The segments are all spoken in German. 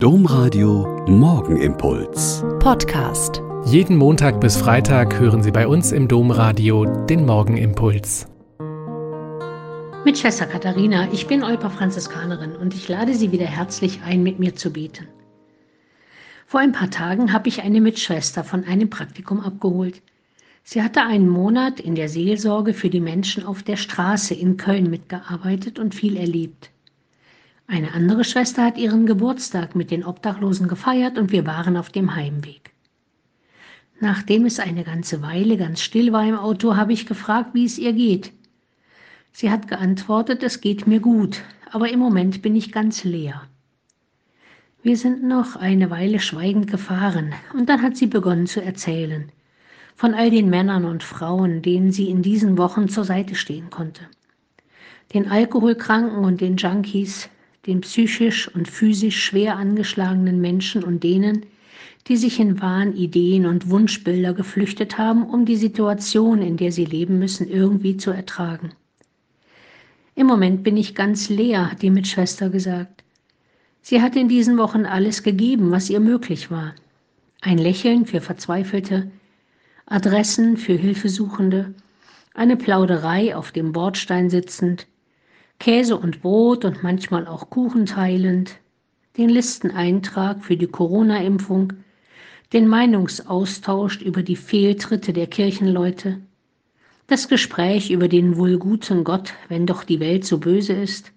Domradio Morgenimpuls. Podcast. Jeden Montag bis Freitag hören Sie bei uns im Domradio den Morgenimpuls. Mit Schwester Katharina, ich bin Olper Franziskanerin und ich lade Sie wieder herzlich ein, mit mir zu beten. Vor ein paar Tagen habe ich eine Mitschwester von einem Praktikum abgeholt. Sie hatte einen Monat in der Seelsorge für die Menschen auf der Straße in Köln mitgearbeitet und viel erlebt. Eine andere Schwester hat ihren Geburtstag mit den Obdachlosen gefeiert und wir waren auf dem Heimweg. Nachdem es eine ganze Weile ganz still war im Auto, habe ich gefragt, wie es ihr geht. Sie hat geantwortet, es geht mir gut, aber im Moment bin ich ganz leer. Wir sind noch eine Weile schweigend gefahren, und dann hat sie begonnen zu erzählen von all den Männern und Frauen, denen sie in diesen Wochen zur Seite stehen konnte. Den Alkoholkranken und den Junkies, den psychisch und physisch schwer angeschlagenen Menschen und denen, die sich in Wahn, Ideen und Wunschbilder geflüchtet haben, um die Situation, in der sie leben müssen, irgendwie zu ertragen. Im Moment bin ich ganz leer, hat die Mitschwester gesagt. Sie hat in diesen Wochen alles gegeben, was ihr möglich war. Ein Lächeln für Verzweifelte, Adressen für Hilfesuchende, eine Plauderei auf dem Bordstein sitzend, Käse und Brot und manchmal auch Kuchen teilend, den Listeneintrag für die Corona-Impfung, den Meinungsaustausch über die Fehltritte der Kirchenleute, das Gespräch über den wohl guten Gott, wenn doch die Welt so böse ist,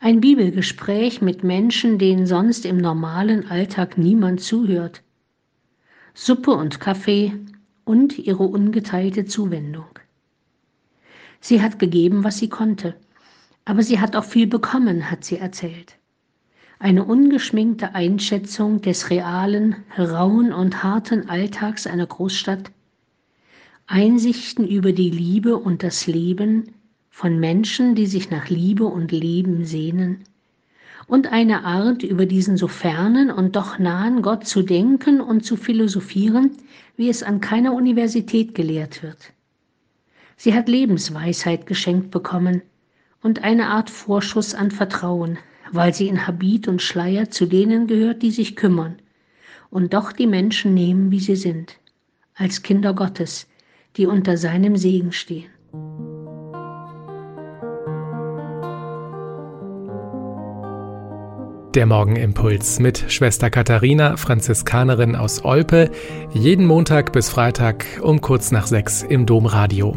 ein Bibelgespräch mit Menschen, denen sonst im normalen Alltag niemand zuhört, Suppe und Kaffee und ihre ungeteilte Zuwendung. Sie hat gegeben, was sie konnte, aber sie hat auch viel bekommen, hat sie erzählt. Eine ungeschminkte Einschätzung des realen, rauen und harten Alltags einer Großstadt, Einsichten über die Liebe und das Leben von Menschen, die sich nach Liebe und Leben sehnen, und eine Art, über diesen so fernen und doch nahen Gott zu denken und zu philosophieren, wie es an keiner Universität gelehrt wird. Sie hat Lebensweisheit geschenkt bekommen, und eine Art Vorschuss an Vertrauen, weil sie in Habit und Schleier zu denen gehört, die sich kümmern und doch die Menschen nehmen, wie sie sind, als Kinder Gottes, die unter seinem Segen stehen. Der Morgenimpuls mit Schwester Katharina, Franziskanerin aus Olpe, jeden Montag bis Freitag um kurz nach sechs im Domradio.